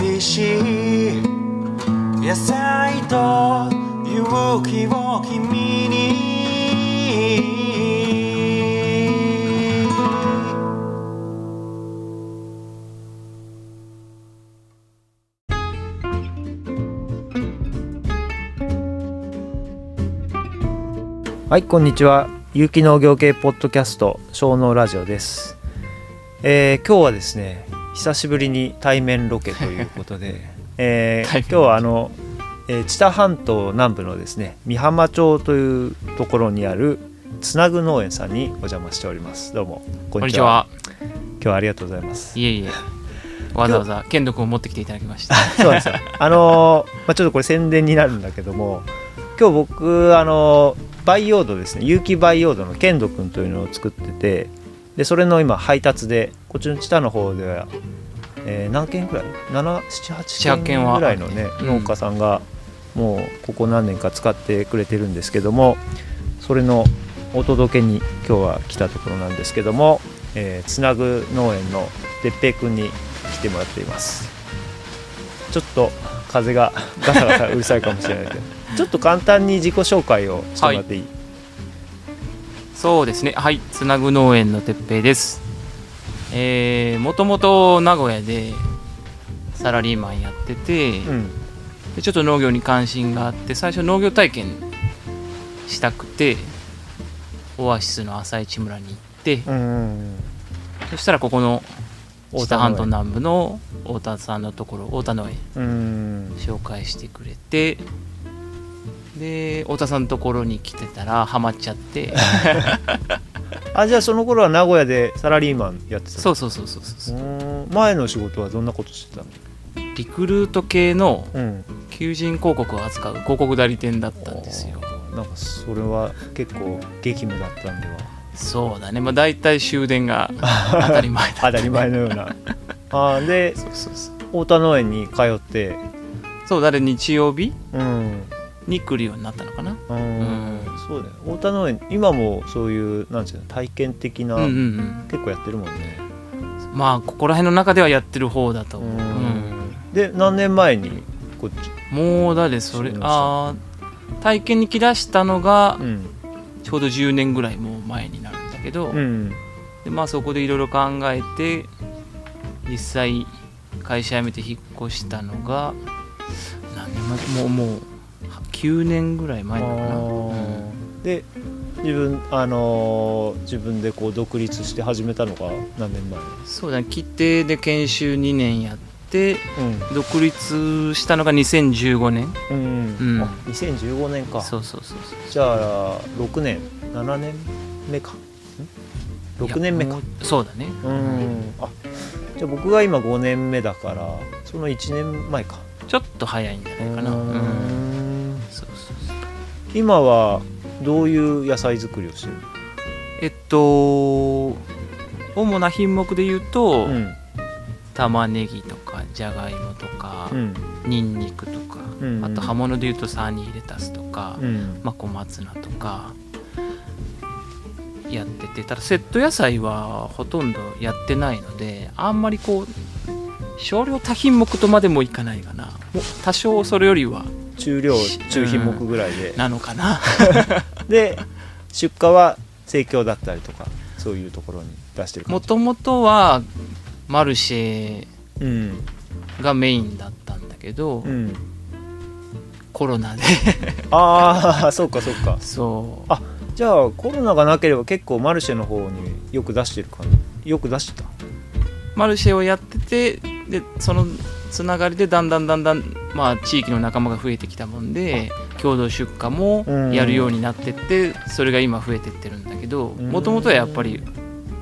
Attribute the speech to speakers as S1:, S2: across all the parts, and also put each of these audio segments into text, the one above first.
S1: 美味しい野菜と勇気を君に。
S2: はいこんにちは。有機農業系ポッドキャスト小農ラジオです、えー今日はですね久しぶりに対面ロケということで、えー今日はあの、えー知多半島南部のですね美浜町というところにあるつなぐ農園さんにお邪魔しておりますどうもこ
S3: こんにちは。
S2: 今日はありがとうございます
S3: いえいえ。わざわざ剣道を持ってきていただきました。
S2: そうですよ。あのーまあ、ちょっとこれ宣伝になるんだけども、今日僕、あのー培養土ですね、有機培養土のケンドくんというのを作ってて、でそれの今、配達で、こっちの知多の方では、えー何軒ぐらい ?7、7、8
S3: 7
S2: 軒
S3: 軒は
S2: ぐらいのね、
S3: うん
S2: 農家さんが、もうここ何年か使ってくれてるんですけども、それのお届けに今日は来たところなんですけども、えーつなぐ農園の哲平くんに来てもらっています。ちょっと風がガサガサうるさいかもしれないけどちょっと簡単に自己紹介をしてもらっていい、
S3: そうですね。はい。つなぐ農園のてっぺいです。えー、もともと名古屋でサラリーマンやってて、
S2: うん
S3: でちょっと農業に関心があって、最初農業体験したくて、オアシスの朝市村に行って、
S2: うんうん
S3: そしたらここの知多半島南部の太田さんのところ、太田農園
S2: うん
S3: 紹介してくれてで太田さんのところに来てたらハマっちゃって。
S2: あじゃあその頃は名古屋でサラリーマンやってた
S3: そうそうそうそうそう
S2: 前の仕事はどんなことしてたの？
S3: リクルート系の
S2: うん。
S3: 求人広告を扱う広告代理店だったんですよ。
S2: なんかそれは結構激務だったんでは？
S3: そうだね。まあ大体終電が当たり前だ
S2: 当たり前のような。あーで
S3: そうそうそう。
S2: 太田農園に通って？
S3: そうだね日曜日？
S2: うん
S3: に来るようになったのかな。
S2: うん
S3: うん。
S2: そうだよ。太田農園今もそういうなんていうの体験的な、
S3: うんうんうん。
S2: 結構やってるもんね。
S3: まあここら辺の中ではやってる方だと思う、
S2: うん。
S3: うん。
S2: で何年前にこっち？
S3: もうだでそれあー体験に来だしたのが
S2: うん。
S3: ちょうど10年ぐらいもう前になるんだけど、
S2: うん。
S3: でまあそこでいろいろ考えて実際会社辞めて引っ越したのが何年前？もうもう9年ぐらい前なのかな、
S2: あー。で自分あのー自分でこう独立して始めたのが何年前？
S3: そうだね規定で研修2年やって
S2: うん。
S3: 独立したのが2015年。
S2: うん、
S3: うん。
S2: あ2015年か。
S3: そうそうそうそう。
S2: じゃあ6年？7年目か？ん？6年目か。
S3: そうだね。
S2: うん。あじゃあ僕が今5年目だからその1年前か。
S3: ちょっと早いんじゃないかな。
S2: う
S3: うん
S2: 今はどういう野菜作りをしてる
S3: えっと主な品目で言うと、
S2: うん。
S3: 玉ねぎとかじゃがいもとか、
S2: うん。
S3: にんにくとか、
S2: うん
S3: あと葉物で言うとサニーレタスとか、
S2: うん。
S3: まあ、小松菜とかやっててただセット野菜はほとんどやってないのであんまりこう少量多品目とまでもいかないかな。多少それよりは
S2: 中量中品目ぐらいで、
S3: なのかな。
S2: で出荷は盛況だったりとかそういうところに出してる
S3: もともとはマルシェ
S2: うん。
S3: がメインだったんだけど、
S2: うん。
S3: コロナで。
S2: ああそうかそうか。
S3: そう。
S2: あじゃあコロナがなければ結構マルシェの方によく出してる感じよく出してた？
S3: マルシェをやっててでそのつながりでだんだんだんだん、まあ、地域の仲間が増えてきたもんで共同出荷もやるようになってってそれが今増えてってるんだけど
S2: うん。
S3: もともとはやっぱり、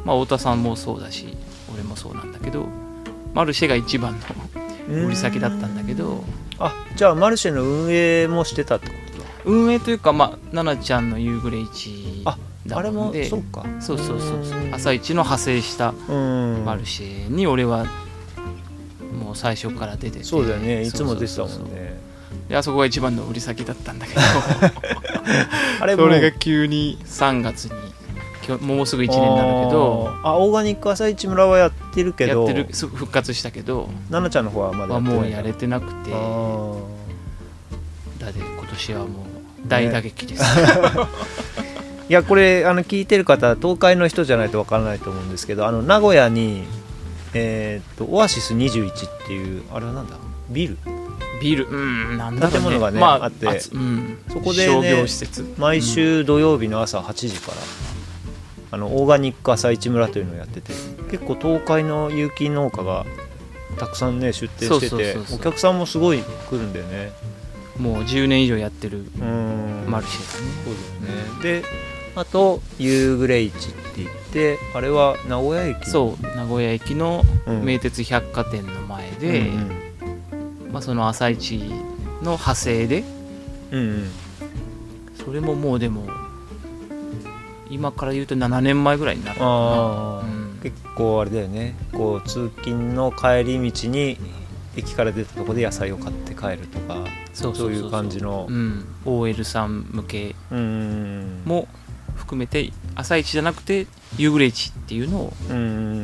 S3: まあ、太田さんもそうだし俺もそうなんだけどマルシェが一番の売り先だったんだけど
S2: あじゃあマルシェの運営もしてたってことだ。
S3: 運営というか、まあ、奈々ちゃんの夕暮れ市
S2: ああれもそうか。
S3: そうそうそうそう
S2: うん
S3: 朝一の派生した
S2: うん。
S3: マルシェに俺は最初から出てて。
S2: そうだよね。いつも出てたもんね。
S3: であそこが一番の売り先だったんだけど。
S2: あれも
S3: それが急に3月にもうすぐ1年になるけど。
S2: あオーガニック朝市村はやってるけど。
S3: やってる。す復活したけど、
S2: 奈々ちゃんの方はまだ
S3: もうやれてなくて。だって今年はもう大打撃です、
S2: いやこれあの聞いてる方東海の人じゃないとわからないと思うんですけどあの名古屋にえーっとオアシス21っていうあれはなんだ？ビル？
S3: ビル。うんなんだろう、ね、
S2: 建物がね
S3: まあ
S2: あって
S3: つうん、
S2: そこでね
S3: 商業施設。
S2: 毎週土曜日の朝8時から、あのオーガニック朝市村というのをやってて結構東海の有機農家がたくさんね出店しててお客さんもすごい来るんだよね。
S3: もう10年以上やってる
S2: うん。
S3: マルシェだね。
S2: そうだよね。であと夕暮れ市って言ってあれは名古屋駅？
S3: そう名古屋駅の
S2: うん。
S3: 名鉄百貨店の前で、
S2: うん
S3: まあ、その朝市の派生で
S2: うんうん。うん
S3: それももうでも今から言うと7年前ぐらいになる
S2: あ
S3: うん。
S2: 結構あれだよね。こう通勤の帰り道に駅から出たとこで野菜を買って帰るとか
S3: そう
S2: そういう感じの
S3: うん。OL さん向けも含めて朝市じゃなくて夕暮れ市っていうのを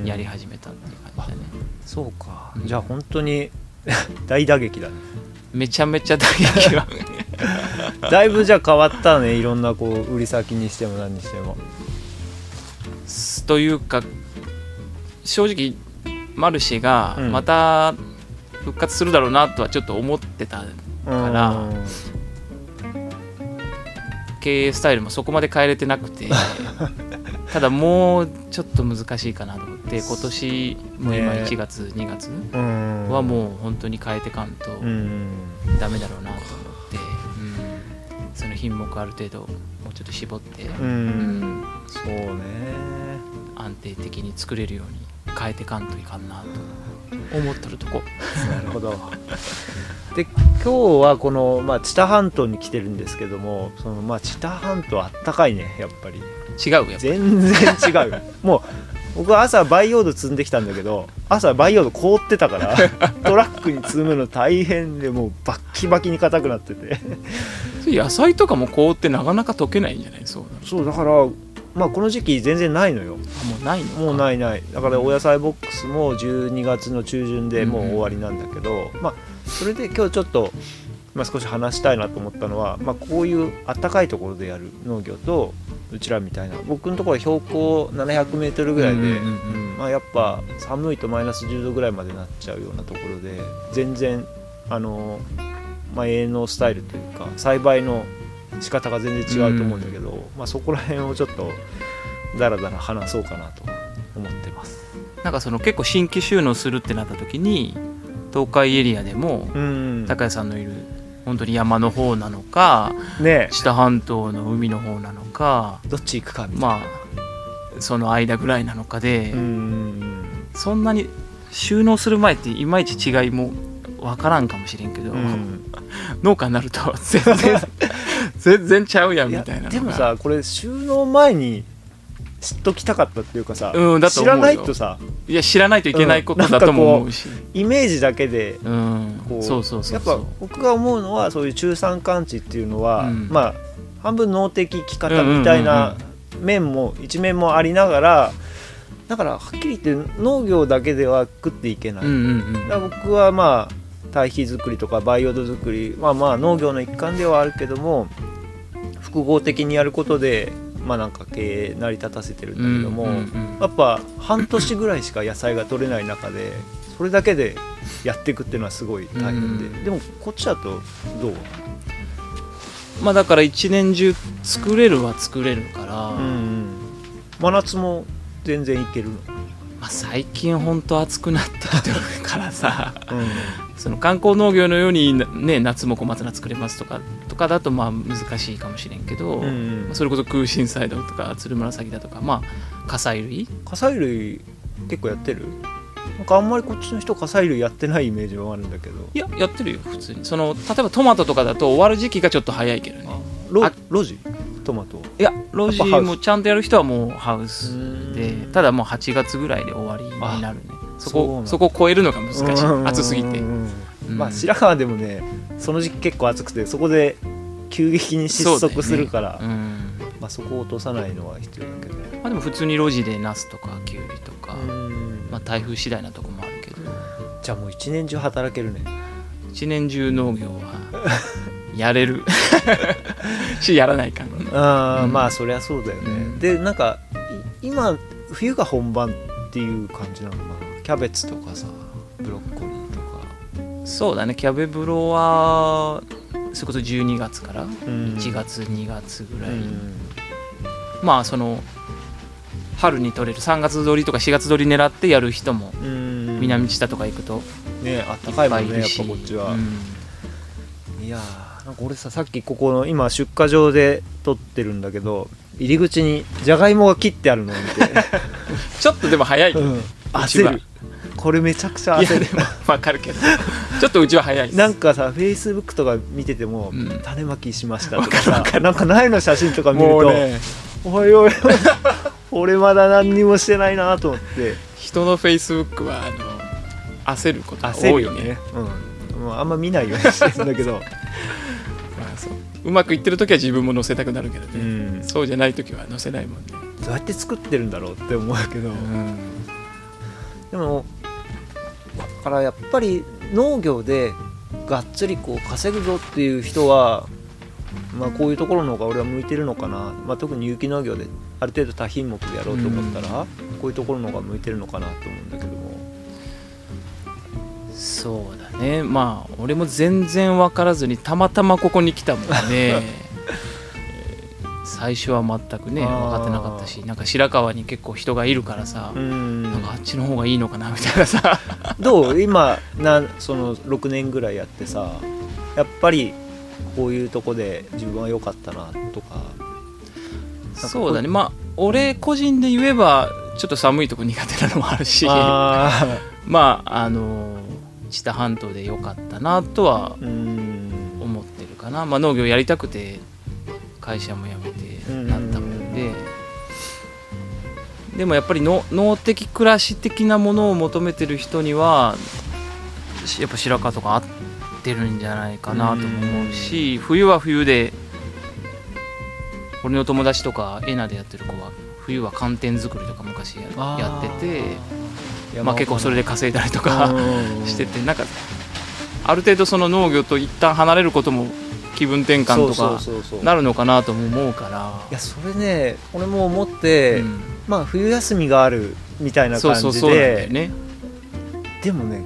S3: やり始めたっていう感じだね、
S2: そうか、
S3: うん。
S2: じゃあ本当に 大打撃だね。
S3: めちゃめちゃ打撃は。
S2: だいぶじゃあ変わったね。いろんなこう売り先にしても何にしても。
S3: というか正直マルシェが
S2: うん。
S3: また復活するだろうなとはちょっと思ってたから
S2: うん。
S3: 経営スタイルもそこまで変えれてなくて ただもうちょっと難しいかなと思って今年もう今
S2: ね。
S3: 1月2月
S2: うん。
S3: はもう本当に変えてかんと
S2: うん。
S3: ダメだろうなと思って、うん。その品目ある程度もうちょっと絞って、
S2: そうね。
S3: 安定的に作れるように変えてかんといかんなと思っとるとこ。
S2: なるほど。で今日はこの、まあ、知多半島に来てるんですけどもその、まあ、知多半島あったかいねやっぱり
S3: 違うやっぱ
S2: 全然違う。よ もう僕は朝培養土積んできたんだけど朝培養土凍ってたから トラックに積むの大変でもうバッキバキに硬くなってて。
S3: 野菜とかも凍ってなかなか溶けないんじゃない？そう。
S2: そうだからまあこの時期全然ないのよ。
S3: あもうないのか。
S2: もうないない。だからお野菜ボックスも12月の中旬でもう終わりなんだけど、まあそれで今日ちょっと、まあ、少し話したいなと思ったのは、まあ、こういうあったかいところでやる農業とうちらみたいな。僕のところは標高 700m ぐらいで、
S3: うんうんうんうん。
S2: まあ、やっぱ寒いとマイナス10度ぐらいまでなっちゃうようなところで全然あの、まあ、営農スタイルというか栽培の仕方が全然違うと思うんだけど、まあ、そこら辺をちょっとだらだら話そうかなと思ってます。
S3: なんかその結構新規収納するってなった時に東海エリアでも
S2: うん。
S3: 高谷さんのいる本当に山の方なのか
S2: ね
S3: 知多半島の海の方なのか
S2: どっち行くかみたいな。
S3: まあその間ぐらいなのかで、
S2: うん。
S3: そんなに収納する前っていまいち違いも分からんかもしれんけど、
S2: うん。
S3: 農家になると全然 全然ちゃうやんみたいな
S2: でもさこれ収納前に知っときたかったっていうかさ、
S3: うんだ
S2: 知らないとさ
S3: いや知らないといけないことだとも思うし、
S2: イメージだけで
S3: うん。
S2: こう
S3: そうそうそう
S2: やっぱ僕が思うのはそういう中山間地っていうのは、
S3: うん。
S2: まあ半分農的生き方みたいな面も一面もありながらだからはっきり言って農業だけでは食っていけない、
S3: うんうんうん。
S2: だから僕はまあ堆肥作りとか培養土作りまあまあ農業の一環ではあるけども複合的にやることでまあなんか経営成り立たせてるんだけども、
S3: うんうんうん
S2: やっぱ半年ぐらいしか野菜が取れない中でそれだけでやっていくっていうのはすごい大変で、
S3: うん。
S2: でもこっちだとどう？
S3: まあだから一年中作れるは作れるから、
S2: うん真夏も全然いけるの、
S3: まあ、最近ほんと暑くなってきてるからさ。
S2: う
S3: その観光農業のように、ね、夏も小松菜作れますとかとかだとまあ難しいかもしれんけど、
S2: んうん。
S3: それこそ空心菜だとか鶴紫だとかまあ火砕類。
S2: 火砕類結構やってる？なんかあんまりこっちの人火砕類やってないイメージはあるんだけど。
S3: いややってるよ普通に。その例えばトマトとかだと終わる時期がちょっと早いけどね。
S2: ロ
S3: あ
S2: ロジトマト？
S3: いやロジもちゃんとやる人はもうハウスで
S2: うん。
S3: ただもう8月ぐらいで終わりになるね。そこそこを超えるのが難しい。暑すぎて
S2: まあ白川でもねその時期結構暑くてそこで急激に失速するから
S3: うん。
S2: まあ、そこを落とさないのは必要だけど。
S3: まあ、でも普通に路地でナスとかキュウリとか、
S2: うん。
S3: まあ、台風次第なとこもあるけど。
S2: じゃあもう一年中働けるね。
S3: 一年中農業は やれる。しやらないかん
S2: ああ、
S3: うん。
S2: まあそりゃそうだよね、
S3: うん。
S2: でなんかい今冬が本番っていう感じなのかな。キャベツとかさブロッコリー
S3: そうだね。キャベブロはそれこそ12月から
S2: うん。
S3: 1月2月ぐらい、
S2: うん。
S3: まあその春に取れる3月取りとか4月取り狙ってやる人も
S2: うん。
S3: 南知多とか行くと
S2: ねあったかいもんねやっ
S3: ぱ
S2: こっちは、
S3: うん。
S2: いやーなんか俺ささっきここの今出荷場で撮ってるんだけど入り口にじゃがいもが切ってあるのを見て、
S3: ちょっとでも早い、
S2: うん、
S3: うちは。
S2: 焦るこれめちゃくちゃ焦る。
S3: いやでも分かるけど。ちょっとうちは早いです。
S2: なんかさフェイスブックとか見てても、
S3: うん。
S2: 種まきしましたとかさなんか苗の写真とか見ると、
S3: もうね。
S2: おいおい俺まだ何にもしてないなと思って。
S3: 人のフェイスブックはあの焦ることが
S2: 焦
S3: 多いよね。
S2: ね、うん、もうあんま見ないようにしてるんだけど、
S3: まあそう。うまくいってる時は自分も載せたくなるけど
S2: う
S3: ね、
S2: ん、
S3: そうじゃない時は載せないもんね、
S2: どうやって作ってるんだろうって思うけど、でもだからやっぱり農業でがっつりこう稼ぐぞっていう人は、まあ、こういうところの方が俺は向いてるのかな、まあ、特に有機農業である程度多品目でやろうと思ったら、こういうところの方が向いてるのかなと思うんだけども。
S3: そうだね。まあ俺も全然分からずにたまたまここに来たもんね。え ー最初は全くね
S2: あ
S3: 分
S2: ー
S3: かってなかったしなんか白川に結構人がいるからさ、
S2: うん。
S3: なんかあっちの方がいいのかなみたいなさ。
S2: どう？今なその6年ぐらいやってさやっぱりこういうとこで自分は良かったなとか。
S3: そうだね。まあ俺個人で言えばちょっと寒いとこ苦手なのもあるし。
S2: あ
S3: まああの知多半島で良かったなとは思ってるかな、まあ、農業やりたくて会社も辞めてでもやっぱりの農的暮らし的なものを求めてる人にはしやっぱ白川とか合ってるんじゃないかなとも思うし冬は冬で俺の友達とかエナでやってる子は冬は寒天作りとか昔やってて
S2: 山
S3: まあ、結構それで稼いだりとか
S2: うん
S3: しててなんかある程度その農業と一旦離れることも気分転換とかなるのかなとも思うから。
S2: いやそれね俺も思って、
S3: うん
S2: まあ冬休みがあるみたいな
S3: そう
S2: 感じ
S3: そうそうなんだよ
S2: で
S3: ね。
S2: でもね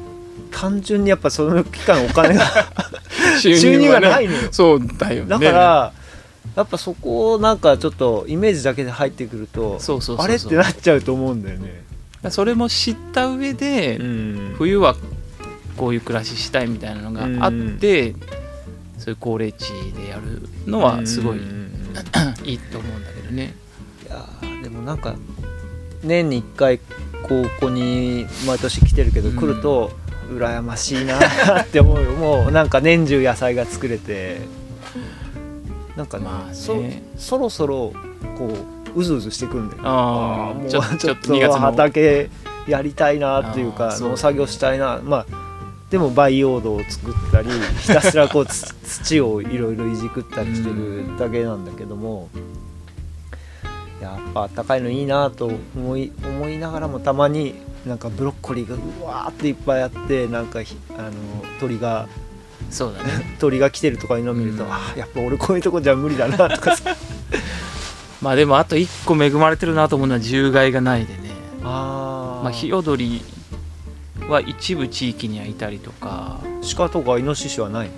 S2: 単純にやっぱその期間お金が
S3: 収
S2: 収入
S3: 入が
S2: ないのよ。
S3: そうだよね。
S2: だからやっぱそこをなんかちょっとイメージだけで入ってくると
S3: そうそうそうそう。
S2: あれってなっちゃうと思うんだよね。
S3: それも知った上で、
S2: ん。
S3: 冬はこういう暮らししたいみたいなのがあって、そういう高齢地でやるのはすごい
S2: うんうんうん。
S3: いいと思うんだけどね。
S2: いやーでもなんか年に1回ここに毎年来てるけど、
S3: うん。
S2: 来ると羨ましいなって思うよ。もうなんか年中野菜が作れて。なんかね,、
S3: まあね。
S2: そそろそろこううずうずしてくんだよね。
S3: あ
S2: ーもう
S3: あちょっと2
S2: ちょっと
S3: 月の
S2: 畑やりたいなっていうか農作業したいな。まあでも培養土を作ったりひたすらこうつ 土をいろいろいじくったりしてるだけなんだけども、やっぱあったかいのいいなと思い思いながらもたまになんかブロッコリーがうわーっていっぱいあってなんかひあの鳥が
S3: そうだね。
S2: 鳥が来てるとかいうのを見ると、
S3: うん。
S2: あーやっぱ俺こういうとこじゃ無理だなとかさ。
S3: まあでもあと1個恵まれてるなと思うのは獣害がないでね。
S2: あ
S3: まあヒヨドリは一部地域にはいたりとか。
S2: 鹿とかイノシシはない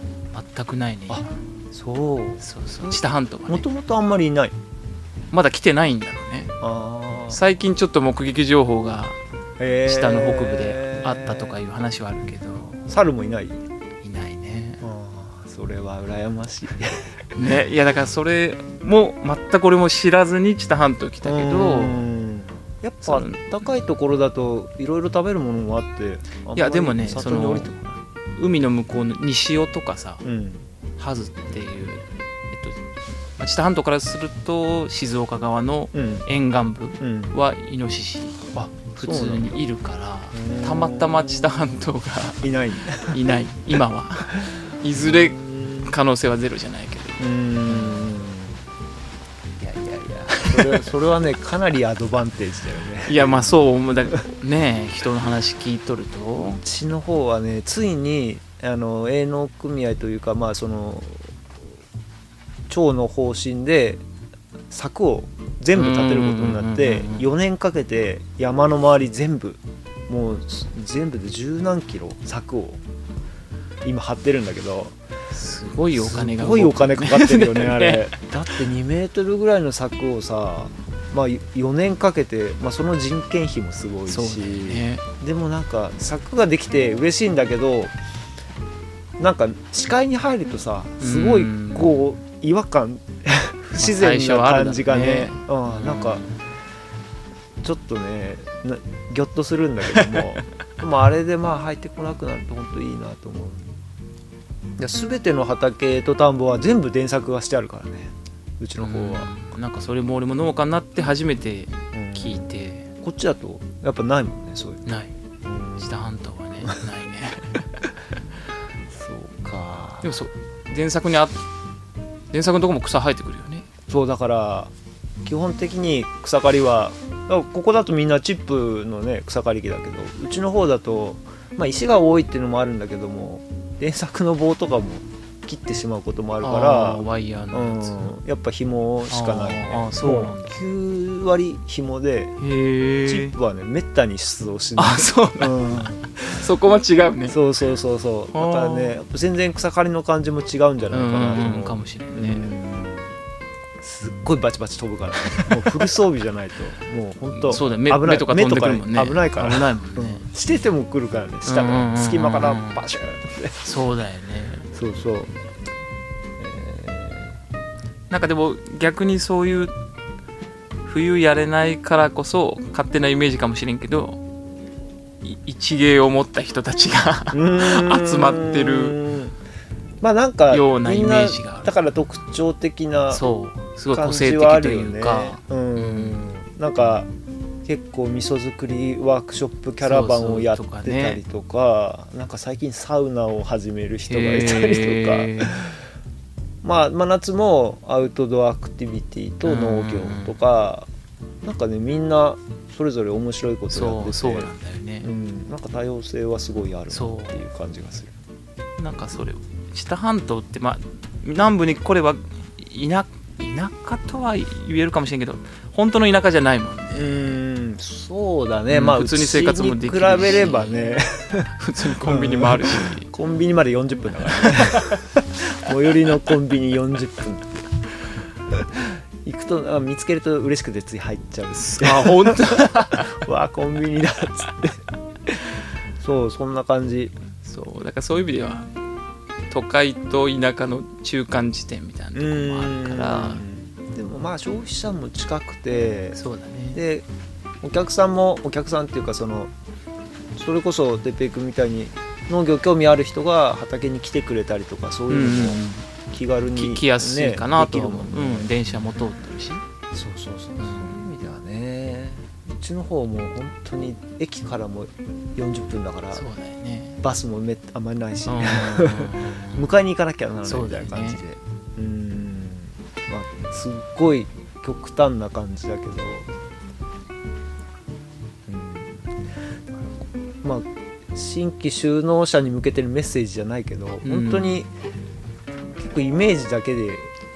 S3: 全くないね。
S2: あそう。
S3: そうそう。知多半島はね。
S2: もともとあんまりいない
S3: まだ来てないんだろうね。最近ちょっと目撃情報が下の北部であったとかいう話はあるけど。
S2: 猿もいない？
S3: いないね。
S2: それは羨ましい。
S3: ねいやだからそれも全く俺も知らずに知多半島来たけど。
S2: うん。やっぱ高いところだといろいろ食べるものもあって
S3: いやでもね
S2: 里に降りてこない。
S3: 海の向こうの西尾とかさ
S2: うん。
S3: ハズっていう、知多半島からすると静岡側の
S2: うん。
S3: 沿岸部
S2: うん。
S3: はイノシシ
S2: あ
S3: 普通にいるから
S2: うん
S3: たまたま知多半島が
S2: いない。
S3: いない。今は。いずれ可能性はゼロじゃないけど。
S2: うん。いやいやいや。そそれそれはねかなりアドバンテージだよね。
S3: いやまあそう思う。だね人の話聞いとると。
S2: うちの方はねついにあの営農組合というかまあその町の方針で柵を全部建てることになって
S3: うんうんうんうん
S2: 4年かけて山の周り全部もう全部で十何キロ柵を今張ってるんだけど
S3: すごいお金が
S2: すごいお金かかってるよね
S3: ね
S2: あれ。だって2メートルぐらいの柵をさまあ4年かけて、まあ、その人件費もすごいし。でもなんか柵ができて嬉しいんだけどなんか視界に入るとさすごい
S3: うん。
S2: こう違和感 不自然な感じがね,、
S3: まあ
S2: うん、なんかちょっとねなギョッとするんだけども でもあれでまあ入ってこなくなると本当いいなと思う。で全ての畑と田んぼは全部電柵がしてあるからね。うちの方は、
S3: うん。なんかそれも俺も農家になって初めて
S2: うん。
S3: 聞いて。
S2: こっちだとやっぱないもんねそういう
S3: ない。
S2: の、
S3: 知多半島はねないね。
S2: そうか。
S3: でもそう電作にあ原作のとこも草生えてくるよね。
S2: そうだから基本的に草刈りはここだとみんなチップのね草刈り機だけどうちの方だと、まあ、石が多いっていうのもあるんだけども原作の棒とかも切ってしまうこともある
S3: あ
S2: か
S3: ーワイヤー
S2: ら、
S3: のやつ、
S2: うん、やっぱ紐しかないね。
S3: あそうなんだ。
S2: も9割紐でチップはねめったに出動しない。
S3: あそう
S2: うん、
S3: そこは違うね。
S2: そうそうそうそう。だからね全然草刈りの感じも違うんじゃないかな。と思う、
S3: うんかもしれんね、
S2: うん。すっごいバチバチ飛ぶから、ね、もうフル装備じゃないと。もう本当
S3: そうだよ。目
S2: 危ない。
S3: 目とか飛んでくるもんね。
S2: 危ないから。
S3: 危ないもんね、
S2: うん。してても来るからね。下
S3: うんうんうんうん。
S2: から隙間からバシューって。
S3: そうだよね
S2: そうそう、
S3: なんかでも逆にそういう冬やれないからこそ勝手なイメージかもしれんけどい一芸を持った人たちが
S2: えー
S3: 集まってる
S2: まあなんか
S3: ようなイメージが
S2: だから特徴的な
S3: そう。すごい個
S2: 感
S3: 性的
S2: じはあ
S3: と
S2: るよね。
S3: いうか
S2: うん
S3: うん。
S2: なんか結構味噌作りワークショップキャラバンをやってたりとかなんか最近サウナを始める人がいたりとか。まあ真夏もアウトドアアクティビティと農業とかなんかねみんなそれぞれ面白いことやってて。
S3: そうそうなんだよね。
S2: う、ん、なんか多様性はすごいあるな
S3: そう
S2: っていう感じがする。
S3: なんかそれ知多半島ってまあ南部に来れば田田舎とは言えるかもしれんけど本当の田舎じゃないもん。ね
S2: うんそうだね、
S3: うん
S2: まあ
S3: 普通に生活もできるし。
S2: 比べればね。
S3: 普通にコンビニもあるし、
S2: コンビニまで40分だから。ね最寄りのコンビニ40分。行くとあ見つけると嬉しくてつい入っちゃう
S3: あ本当？
S2: わあコンビニだっつって。そうそんな感じ。
S3: そうだからそういう意味では都会と田舎の中間地点みたいなところもあるから。
S2: うんでもまあ消費者も近くて
S3: そうだね。
S2: でお客さんもお客さんっていうかそのそれこそ哲平君みたいに農業興味ある人が畑に来てくれたりとかそういうのも気軽に、
S3: き来やすいかなと思う、うん、電車も通ってるし。
S2: そうそうそうそう。いう意味ではね。うちの方も本当に駅からも40分だから
S3: そうだよね。
S2: バスもめあんまりないし、
S3: うん
S2: 迎えに行かなきゃならないみたいな感じで。う,、んまあすっごい極端な感じだけど。うん。まあ新規就農者に向けてるメッセージじゃないけど、本当に結構イメージだけで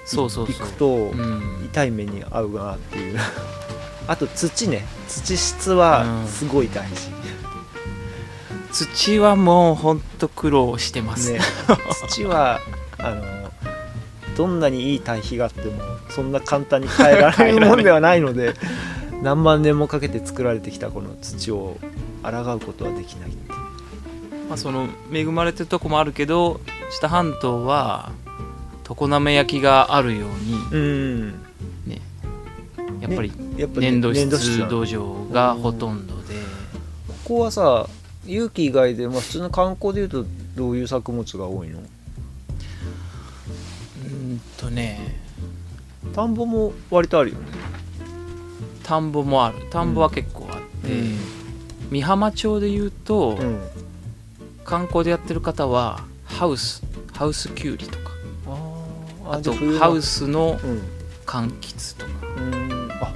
S3: そうそうそう。
S2: 行くと
S3: うん。
S2: 痛い目に遭うなっていう。あと土ね。土質は
S3: うん。
S2: すごい大事、
S3: 土はもうほんと苦労してます、
S2: ね、土はあのどんなにいい堆肥があってもそんな簡単に変えられるもんではないので 何万年もかけて作られてきたこの土を抗うことはできないっていう。
S3: まあ、その恵まれてるとこもあるけど知多半島は常滑焼きがあるよう
S2: うん。
S3: にねやっぱり
S2: やっぱね
S3: 粘土
S2: 粘土質
S3: 土壌がほとんどで。
S2: こはさ有機以外で、まあ、普通の観光でいうとどういう作物が多いの？
S3: うんとね
S2: 田んぼも割とあるよね。
S3: 田んぼもある。田んぼは結構あって、美浜町でいうと、
S2: うん
S3: 観光でやってる方はハウスハウスキュウリとか。
S2: あ
S3: とハウスの
S2: うん。
S3: 柑橘とか。
S2: うん。あ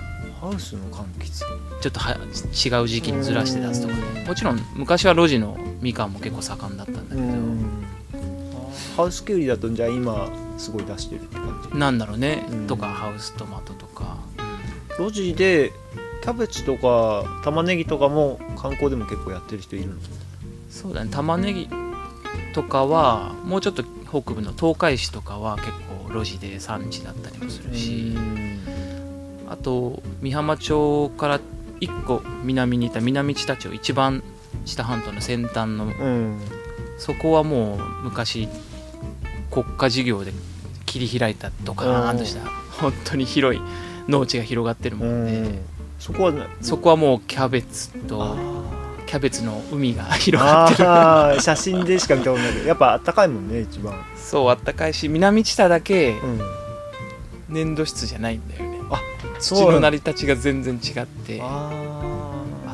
S2: ハウスの柑橘。
S3: ちょっとは違う時期にずらして出すとか
S2: うん。
S3: ねもちろん昔は路地のみかんも結構盛んだったんだけど、
S2: ハウスキュウリだとじゃあ今すごい出してるって感じ。
S3: なんだろうね、
S2: うん。
S3: とかハウストマトとか、
S2: 路地でキャベツとか玉ねぎとかも観光でも結構やってる人いるの？
S3: そうだね。玉ねぎとかはもうちょっと北部の東海市とかは結構路地で産地だったりもするし、あと美浜町から1個南にいた南知多町一番知多半島の先端の
S2: うん。
S3: そこはもう昔国家事業で切り開いたドカーンとした本当に広い農地が広がってるもんで、
S2: そこはね
S3: そこはもうキャベツと
S2: あ
S3: キャベツの海が 広がってる。
S2: 写真でしか見たことない。けどやっぱあったかいもんね一番。
S3: そうあったかいし南知多だけ
S2: うん。
S3: 粘土質じゃないんだよね。土
S2: そう
S3: の成り立ちが全然違って。あ
S2: あ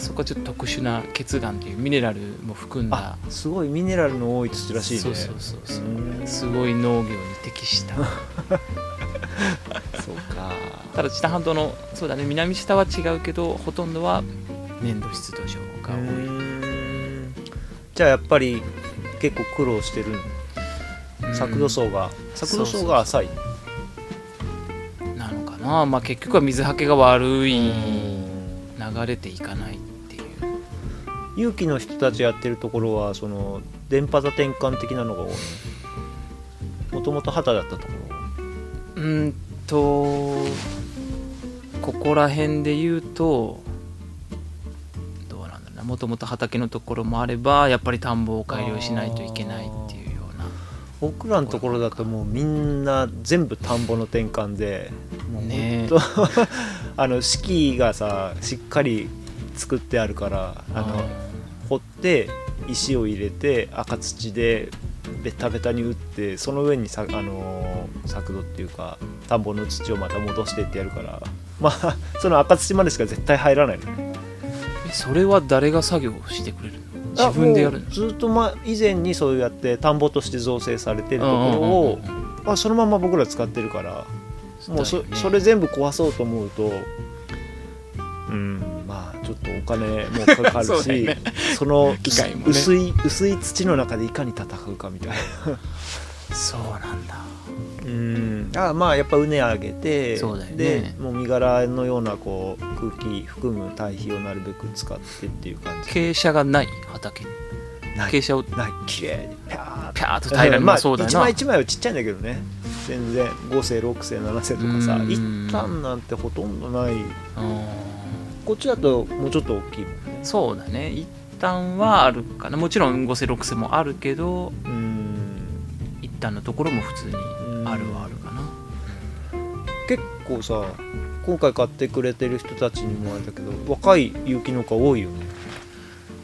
S3: そこはちょっと特殊な血岩っていうミネラルも含んだ
S2: あすごいミネラルの多い土らしいね。
S3: そうそうそうそう。
S2: うん。
S3: すごい農業に適した。
S2: そうか。
S3: ただ知多半島のそうだね。南知多は違うけどほとんどは粘土質土壌が多い。
S2: うん。じゃあやっぱり結構苦労してる
S3: うん。
S2: 作土層が。作土層が浅い。
S3: なのかな。まあ結局は水はけが悪い
S2: うん
S3: 流れていかない
S2: 勇気の人たちやってるところはその電波座転換的なのが多い。もともと旗だったとこ
S3: うーんとここら辺で言うとどうなんだろうな。もともと畑のところもあればやっぱり田んぼを改良しないといけないっていうような。
S2: 僕らのところだともうみんな全部田んぼの転換でもう
S3: ね
S2: あの敷がさしっかり作ってあるからあの掘って石を入れて赤土でベタベタに打ってその上にさ、あのー作土っていうか田んぼの土をまた戻してってやるからまあ その赤土までしか絶対入らない。の
S3: それは誰が作業してくれるの？自分でやる
S2: ずっと、ま、以前にそうやって田んぼとして造成されてるところを、あそのまま僕ら使ってるからもうそ,、それ全部壊そうと思うとうんょっとお金もかかるし
S3: ね。
S2: その
S3: 機械もね。
S2: 薄い薄い土の中でいかに戦うかみたいな。
S3: そうなんだ。
S2: うん。あまあやっぱ畝上げて
S3: そうだよね。
S2: でもう身柄のようなこう空気含む堆肥をなるべく使ってっていう感じ。
S3: 傾斜がない畑。に傾斜を
S2: ない。綺麗に。ピャーッ
S3: ピャーっと平らに。
S2: まあ
S3: そうだよな。
S2: 一枚一枚はちっちゃいんだけどね。全然5世6世7世とかさ
S3: うん。
S2: 一旦なんてほとんどない。
S3: うん
S2: こっちだともうちょっと大きいもんね。
S3: そうだね。一旦はあるかな。もちろん5世6世もあるけど
S2: うん。
S3: 一旦のところも普通にあるはあるかな。
S2: 結構さ今回買ってくれてる人たちにもあれだけど若い有機農家多いよね。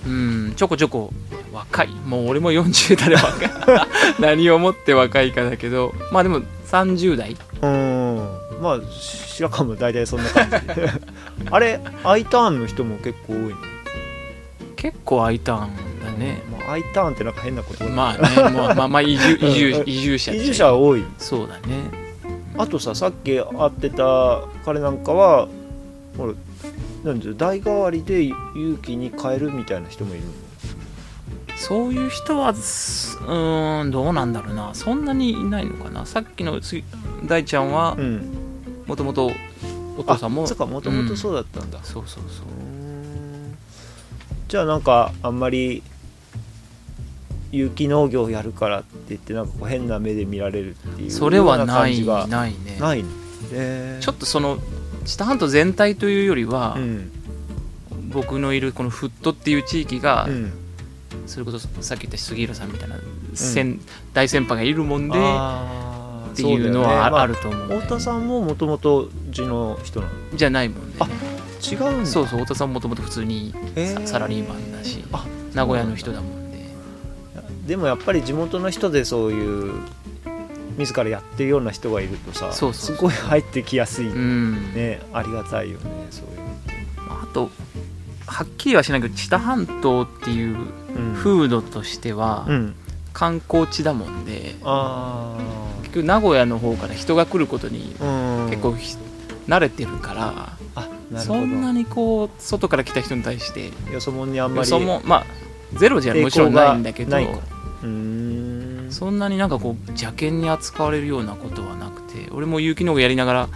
S3: うん。ちょこちょこ若い。もう俺も40代で若い。何をもって若いかだけど。まあでも30代。
S2: うん。まあ白川も大体そんな感じ あれ I ターンの人も結構多いの？
S3: 結構空いたんだね、
S2: まあ、I ターンってなんか変なこと
S3: まあねもうまあまあ移住移住移住者
S2: 移住者は多い。
S3: そうだね。
S2: あとささっき会ってた彼なんかはほらなんで代替わりで勇気に変えるみたいな人もいるの？
S3: そういう人はすうーんどうなんだろうな。そんなにいないのかな。さっきのす大ちゃんは
S2: うん。
S3: もともとお父さんも？
S2: あそっかもともとそうだったんだ、
S3: そうそうそう。
S2: じゃあなんかあんまり有機農業やるからって言ってなんかこう変な目で見られるっていう
S3: それはないないね。
S2: ないのえー。
S3: ちょっとその知多半島全体というよりは、
S2: うん。
S3: 僕のいるこのフットっていう地域が、
S2: うん。
S3: それこそさっき言った杉浦さんみたいな、先大先輩がいるもんでっていうのはあ,、あると思う。ね
S2: 太田さんももともと地の人なの？
S3: じゃないもんで、ね、
S2: 違うんだ。
S3: そうそう太田さんもともと普通にササラリーマンだし
S2: あ
S3: 名古屋の人だもんで
S2: でもやっぱり地元の人でそういう自らやってるような人がいるとさすごい入ってきやすい、
S3: うん、
S2: ねありがたいよねそういう
S3: あとはっきりはしないけど知多半島っていう風土としては
S2: うん。
S3: 観光地だもんで、
S2: あ
S3: 結局名古屋の方から人が来ることに結構ひ慣れてるからそんなにこう外から来た人に対して
S2: よそもんにあんまり
S3: よそもまあゼロじゃもちろんないんだけどそんなになんかこう邪険に扱われるようなことはなくて俺も有機農業やりながら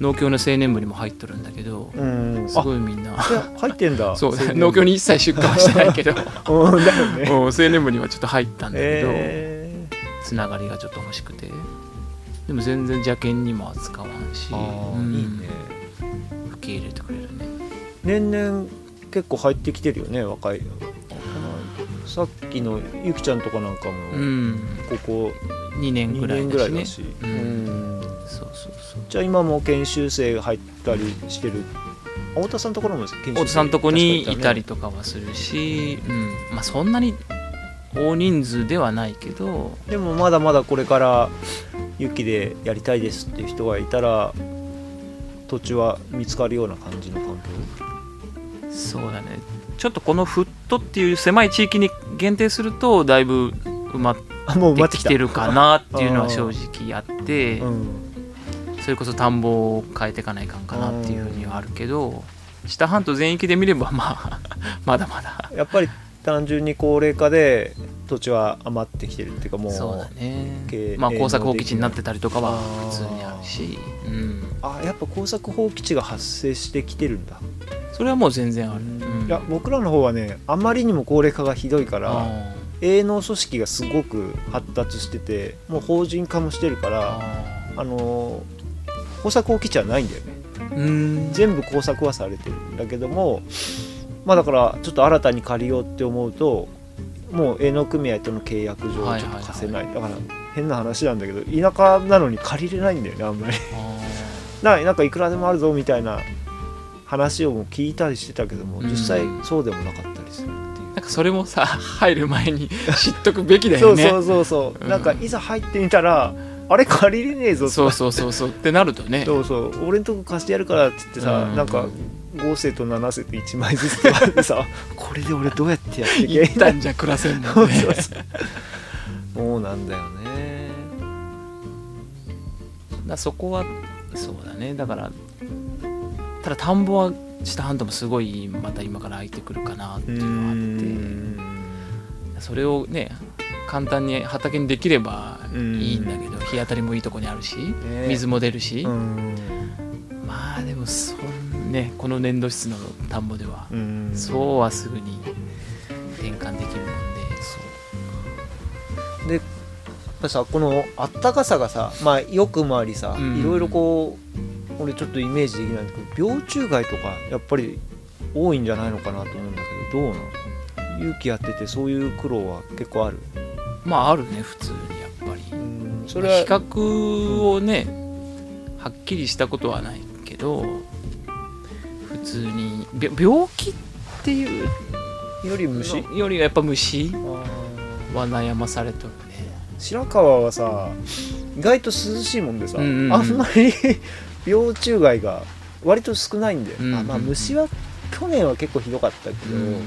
S3: 農協の青年部にも入っとるんだけど
S2: うん。
S3: すごいみんな
S2: 入ってんだ。
S3: そう農協に一切出荷はしてないけど 青年部にはちょっと入ったんだけど、
S2: え
S3: つながりがちょっと欲しくてでも全然邪険にも扱わんしうん。
S2: ーいいね。
S3: 受け入れてくれるね。
S2: 年々結構入ってきてるよね若い。さっきのゆきちゃんとかなんかも
S3: うん。
S2: ここ
S3: 2年
S2: 2
S3: ぐらいだし。うん。
S2: うん。
S3: そうそうそう。
S2: じゃあ今も研修生が入ったりしてる？太田さんのところも研修生
S3: 大田さんのとこにいたり
S2: 確
S3: とかはするし、うん。まあ、そんなに大人数ではないけど。
S2: でもまだまだこれから雪でやりたいですっていう人がいたら土地は見つかるような感じの環
S3: そうだね。ちょっとこのフットっていう狭い地域に限定するとだいぶ埋まっ
S2: てきた。
S3: てるかなっていうのは正直あって
S2: うん。
S3: それこそ田んぼを変えていかないかんかなっていうふうにはあるけど知多半島全域で見ればまあまだまだ。
S2: やっぱり単純に高齢化で土地は余ってきてるっていうかもう
S3: そうだね。まあ耕作放棄地になってたりとかは普通にあるし、うん、
S2: あやっぱ耕作放棄地が発生してきてるんだ、
S3: それはもう全然ある、うん。
S2: いや僕らの方はねあまりにも高齢化がひどいから
S3: あ
S2: 営農組織がすごく発達しててもう法人化もしてるか
S3: ー
S2: ら
S3: あ
S2: あのー耕作放棄地はないんだよね。
S3: ーうん。
S2: 全部耕作はされてるんだけどもまあだからちょっと新たに借りようって思うともう営農組合との契約上ちょっと貸せない,、だから変な話なんだけど田舎なのに借りれないんだよねあんまり。
S3: あ
S2: ななんかいくらでもあるぞみたいな話をも聞いたりしてたけども
S3: うん。
S2: 実際そうでもなかったりするっていう。
S3: ーなんかそれもさ 入る前に 知っとくべきだ
S2: そう
S3: よね。
S2: そうそうそう、
S3: う。ん
S2: なんかいざ入ってみたらあれ借りれねえぞと
S3: そうそうそうそう。ってなるとね。
S2: そうそう。俺んとこ貸してやるからって言ってさ、
S3: うん。
S2: なんか5世と7世と1枚ずつとかでさ これで俺どうやってやっていけばいい
S3: 一
S2: ん
S3: じゃ暮らせんも
S2: そ
S3: んね
S2: うそう。なんだよね。
S3: だそこはそうだね。だからただ田んぼは下半島もすごいまた今から空いてくるかなっていうのがあって。それをね簡単に畑にできればいいんだけど日当たりもいいとこにあるし
S2: ね。
S3: 水も出るし。
S2: うん。
S3: まあでもそんねこの粘土質の田んぼでは
S2: うん。
S3: そうはすぐに転換できるもんで。
S2: でやっぱさこのあったかさがさまあよくもありさ、
S3: うん。
S2: いろいろこう俺ちょっとイメージできないんだけど病虫害とかやっぱり多いんじゃないのかなと思うんだけどどうなの？勇気やっててそういう苦労は結構ある？
S3: まああるね普通にやっぱり。
S2: うん。そ
S3: 比
S2: れは
S3: 較をねはっきりしたことはないけど普通に。び病気っていう
S2: より虫？
S3: よりはやっぱ虫？は悩まされとるね。
S2: 白川はさ意外と涼しいもんでさ、
S3: うんうんうん。
S2: あんまり 病虫害が割と少ないんだよ、
S3: うんうんうん。
S2: あまあ虫は去年は結構ひどかったけど、
S3: うん。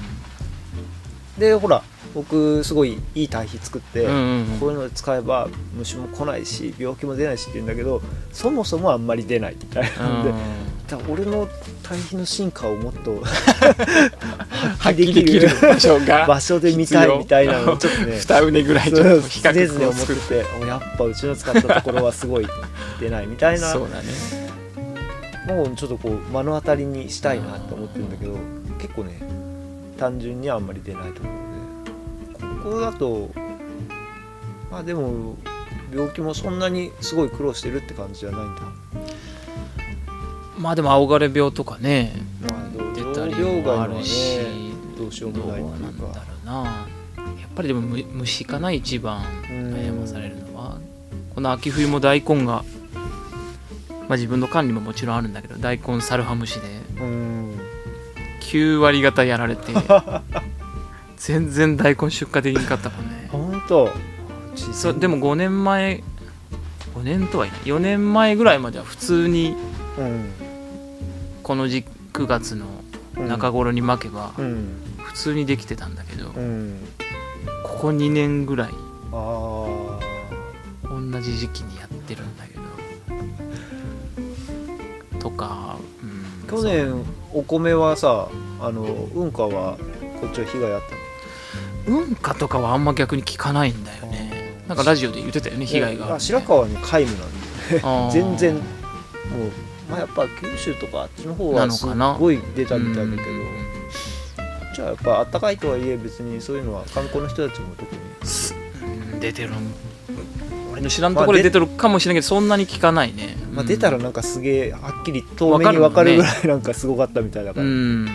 S2: でほら僕すごいいい堆肥作って、
S3: うんうん
S2: こういうので使えば虫も来ないし病気も出ないしって言うんだけどそもそもあんまり出ないみたいなので、俺の堆肥の進化をもっと
S3: 発揮できる場所が
S2: 場所で見たいみたいなのをちょっとね
S3: 二畝ぐらいちょっと比較
S2: 思ってておやっぱうちの使ったところはすごい出ないみたいな。
S3: そうだね。
S2: のをちょっとこう目の当たりにしたいなって思ってるんだけど結構ね単純にあんまり出ないところで。ここだとまあでも病気もそんなにすごい苦労してるって感じじゃないんだ
S3: まあでも青枯れ病とかね
S2: まあ
S3: 出たりもあるし
S2: どうしようもない
S3: なんだろ
S2: う
S3: な。やっぱりでもむ虫かな一番
S2: うん
S3: 悩まされるのはこの秋冬も大根が、まあ、自分の管理ももちろんあるんだけど大根サルハムシで
S2: うん。
S3: 9割方やられて 全然大根出荷できんかったもんね。
S2: 本当。
S3: そうでも5年前5年とはいない。4年前ぐらいまでは普通に
S2: うん
S3: この時9月の
S2: うん。
S3: 中頃に巻けば
S2: うん。
S3: 普通にできてたんだけど、
S2: うん。
S3: ここ2年ぐらい同じ時期にやってるんだけど。とか、うん。
S2: 去年お米はさあの運河はこっちは被害あったの？
S3: 運河とかはあんま逆に聞かないんだよね。なんかラジオで言ってたよね被害が。
S2: あ白川に皆無なんで。全然もうまあやっぱ九州とかあっちの方
S3: な
S2: はすごい出たみたいだけど。
S3: うん。
S2: じゃあやっぱあったかいとはいえ別にそういうのは観光の人たちも特に。
S3: うん出てる。俺の知らんところで出てるかもしれないけどそんなに聞かないね、
S2: まあ、
S3: うん。
S2: 出たらなんかすげえはっきり遠目に分かるぐらいなんかすごかったみたいだから。
S3: う
S2: うん
S3: ん。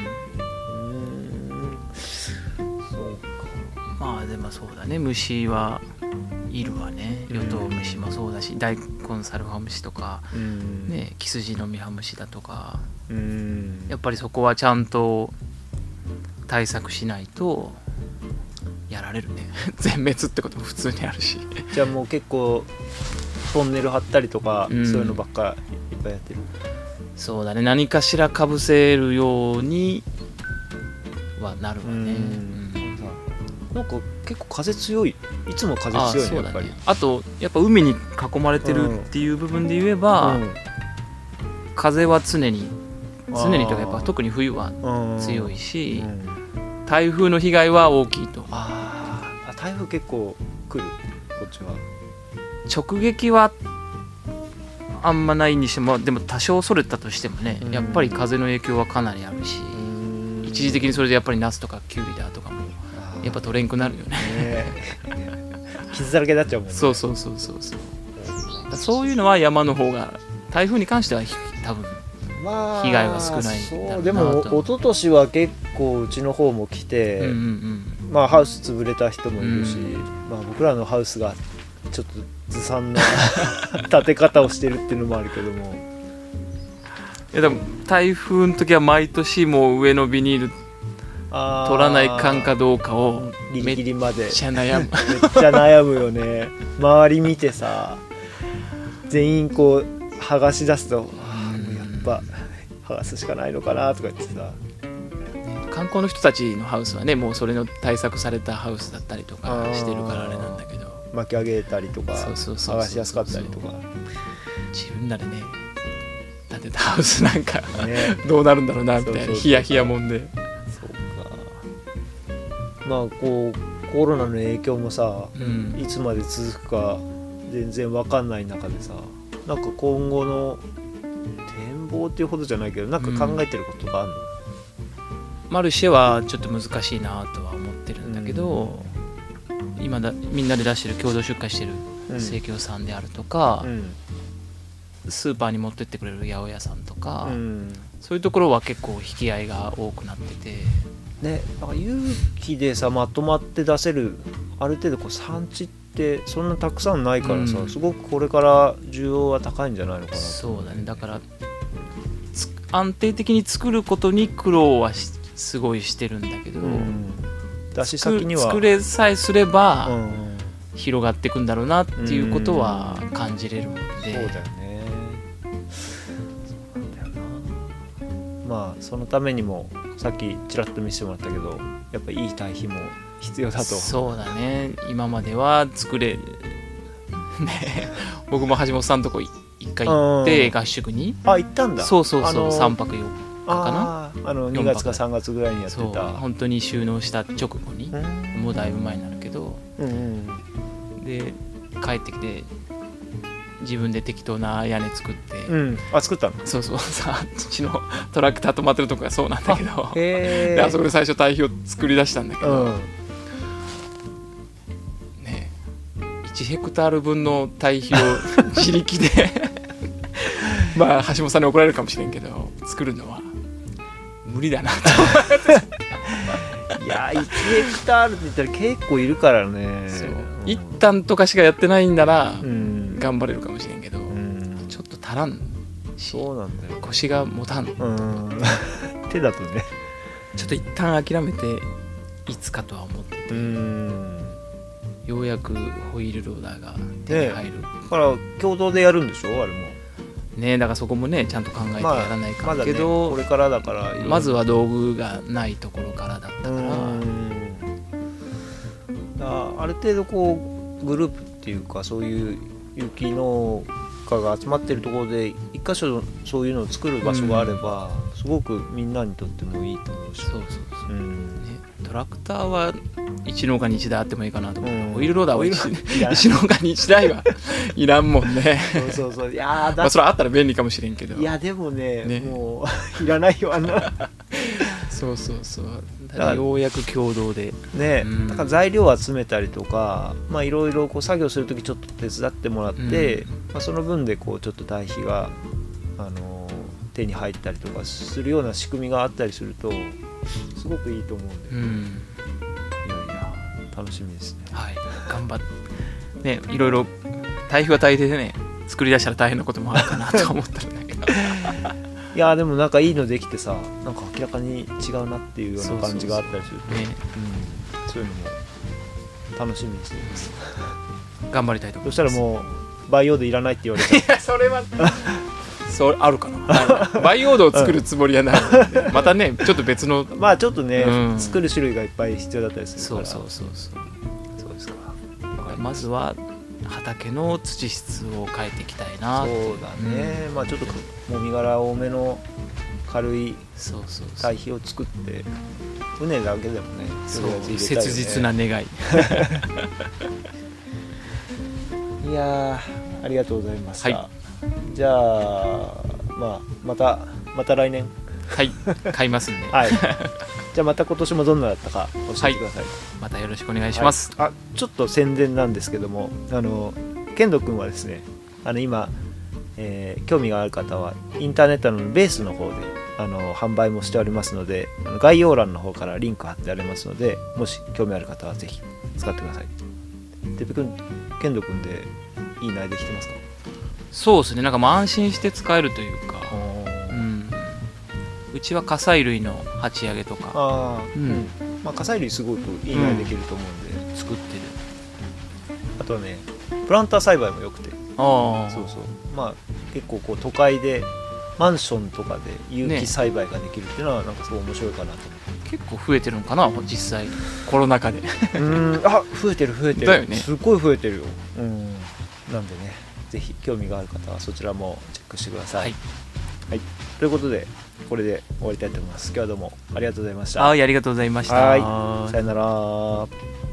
S2: そうか。
S3: まあでもそうだね。虫はいるわね。ヨトウムシもそうだし大根サルハムシとか
S2: うん。
S3: ねキスジノミハムシだとか
S2: うん。
S3: やっぱりそこはちゃんと対策しないとやられるね。全滅ってことも普通にあるし。
S2: じゃあもう結構トンネル張ったりとか、
S3: うん。
S2: そういうのばっかいっぱいやってる。
S3: そうだね。何かしらかぶせるようにはなるわね。
S2: うん。
S3: うん。
S2: なんか結構風強いいつも風
S3: あ
S2: 強いねやっぱり。
S3: ね。あとやっぱ海に囲まれてるっていう部分で言えば、風は常に常にというかやっぱ特に冬は
S2: うん
S3: 強いし、
S2: うん。
S3: 台風の被害は大きいと。
S2: あ台風結構来る？こっちは。
S3: 直撃はあんまないにしてもでも多少それたとしてもね、
S2: うん。
S3: やっぱり風の影響はかなりあるし、一時的にそれでやっぱりナスとかキュウリだとかもやっぱ取れんくなるよね。
S2: ね傷だらけになっちゃうもんね。
S3: そうそうそうそう。そうそういうのは山の方が台風に関してはひ多分
S2: まあ
S3: 被害は少ない
S2: そう。でも
S3: と
S2: 一昨年は結構うちの方も来て、
S3: うんうんうん。
S2: まあハウス潰れた人もいるし、
S3: うん
S2: まあ僕らのハウスがちょっとずさんな 建て方をしてるっていうのもあるけども。
S3: いやでも台風の時は毎年もう上のビニール取らないかんかどうかを
S2: ギリギリまで。
S3: めっちゃ悩む。
S2: めっちゃ悩むよね。周り見てさ全員こう剥がし出すとあーもうやっぱ剥がすしかないのかなとか言ってさ。
S3: 観光の人たちのハウスはねもうそれの対策されたハウスだったりとかしてるからあれなんだけど。
S2: 巻き上げたりとか剥がしやすかったりとか。
S3: 自分らでね建てたハウスなんか
S2: ね。
S3: どうなるんだろうなみたいな。ヒヤヒヤもんで
S2: まあこうコロナの影響もさ
S3: うん。
S2: いつまで続くか全然わかんない中でさなんか今後の展望っていうほどじゃないけどなんか考えてることがあるの、
S3: マルシェはちょっと難しいなとは思ってるんだけど、今だみんなで出してる共同出荷してる
S2: うん。
S3: 生協さんであるとか
S2: う、ん。
S3: スーパーに持ってってくれる八百屋さんとか、
S2: うん
S3: そういうところは結構引き合いが多くなってて。
S2: ねなんか勇気でさまとまって出せるある程度こう産地ってそんなたくさんないからさ、
S3: うん。
S2: すごくこれから需要は高いんじゃないのかなと。
S3: そうだね。だからつ安定的に作ることに苦労はしすごいしてるんだけど、
S2: うん。出し
S3: 作
S2: 先には。
S3: 作れさえすれば、
S2: うん。
S3: 広がっていくんだろうなっていうことは感じれるもんで、
S2: そうだよねまあそのためにもさっきちらっと見せてもらったけどやっぱいい堆肥も必要だと。
S3: そうだね。今までは作れね僕も橋本さんとこい一回行って合宿に。
S2: あ行ったんだ。
S3: そうそうそう
S2: あの
S3: 3泊4日かな？
S2: あの2月か3月ぐらいにやってた。
S3: 本当に収納した直後に
S2: うん。
S3: もうだいぶ前になるけど。
S2: うんうん。
S3: で帰ってきて自分で適当な屋根作って、
S2: うん。あ作ったの？
S3: そうそう。さうちのトラクター止まってるとこがそうなんだけど。
S2: へ
S3: であそこで最初堆肥を作り出したんだけど、
S2: うん。
S3: ね1ヘクタール分の堆肥を自力で。まあ橋本さんに怒られるかもしれんけど作るのは無理だなと
S2: いや1ヘクタールって言ったら結構いるからね。
S3: そう。
S2: うん
S3: 一旦とかしかやってないんなら
S2: うん。
S3: 頑張れるかもしれんけど、
S2: うん。
S3: ちょっと足らんし
S2: そうなんだよ
S3: 腰が持たん。
S2: うん。手だとね。
S3: ちょっと一旦諦めていつかとは思ってて、
S2: うん。
S3: ようやくホイールローダーが手に入る。
S2: だから共同でやるんでしょ？あれも
S3: ねだからそこもねちゃんと考えてやらないか
S2: まだね
S3: んけど、
S2: これからだから
S3: まずは道具がないところからだったから、
S2: ある程度こうグループっていうかそういう雪の家が集まってるところで一箇所そういうのを作る場所があれば、すごくみんなにとってもいいと思うし。
S3: そうそうそう、
S2: うん。
S3: ね、トラクターは一農家に一台あってもいいかなと思う、
S2: うん。
S3: オイルローダーは一。
S2: オイルいや。
S3: 一農家に一台はいらんもんね。
S2: そうそうそう。いや
S3: まあそれあったら便利かもしれんけど。
S2: いやでもね
S3: ね。
S2: もう いらないよあんな。
S3: そうそうそう。ようやく共同で。
S2: ね、
S3: うん。
S2: だから材料を集めたりとかまあいろいろこう作業する時ちょっと手伝ってもらって、
S3: うん。
S2: まあ、その分でこうちょっと堆肥が、あのー手に入ったりとかするような仕組みがあったりするとすごくいいと思うんで、い
S3: うん。
S2: やいや楽しみですね。
S3: はい。頑張ってねいろいろ台風は大変でね作り出したら大変なこともあるかなと思ったんだけど
S2: いやでもなんかいいのできてさなんか明らかに違うなっていうような感じがあったりすると
S3: ね。
S2: うん、そういうのも楽しみにしています。
S3: 頑張りたいと思い
S2: そ
S3: ます。
S2: したらもう培養土いらないって言われたら
S3: いやそれはそれあるかな。培養土を作るつもりはない、またねちょっと別の
S2: まあちょっとね、
S3: うん。
S2: 作る種類がいっぱい必要だったりするから。
S3: そうそうそうそう。
S2: そうですか
S3: まずは畑の土質を変えていきたいな。
S2: そう
S3: っていう
S2: だね、まあちょっともみ殻多めの軽い堆肥を作って畝だけでもねね。
S3: 切実な願い。
S2: いやーありがとうございました、
S3: は
S2: じゃあまあまたまた来年。
S3: はい買いますんで、
S2: はい。じゃあまた今年もどんなだったか教えてください、
S3: またよろしくお願いします、
S2: はい。あちょっと宣伝なんですけどもあの健人君はですねあの今、えー興味がある方はインターネットのベースの方であの販売もしておりますので概要欄の方からリンク貼ってありますのでもし興味ある方はぜひ使ってください。てっぺくん健人君でいい苗できてますか？
S3: そうですね。なんかまあ安心して使えるというか、うん、うちは火砕類の鉢上げとか。
S2: ああ
S3: う
S2: うん。ん、まあ火砕類すごくいい苗できると思うんで、
S3: 作ってる。
S2: あとはねプランター栽培も良くて。
S3: ああ
S2: そうそう。まあ結構こう都会でマンションとかで有
S3: ね
S2: 機栽培ができるっていうのはなんかすごい面白いかなと。
S3: 結構増えてるのかな？実際。コロナ禍で。
S2: 思ううん。あ増えてる増えてる。
S3: だよね。
S2: すごい増えてるよ。うん。なんでねぜひ興味がある方はそちらもチェックしてください、
S3: はい。
S2: はい、ということでこれで終わりたいと思います。今日はどうもありがとうございました。
S3: はいありがとうございました。
S2: はい。さよなら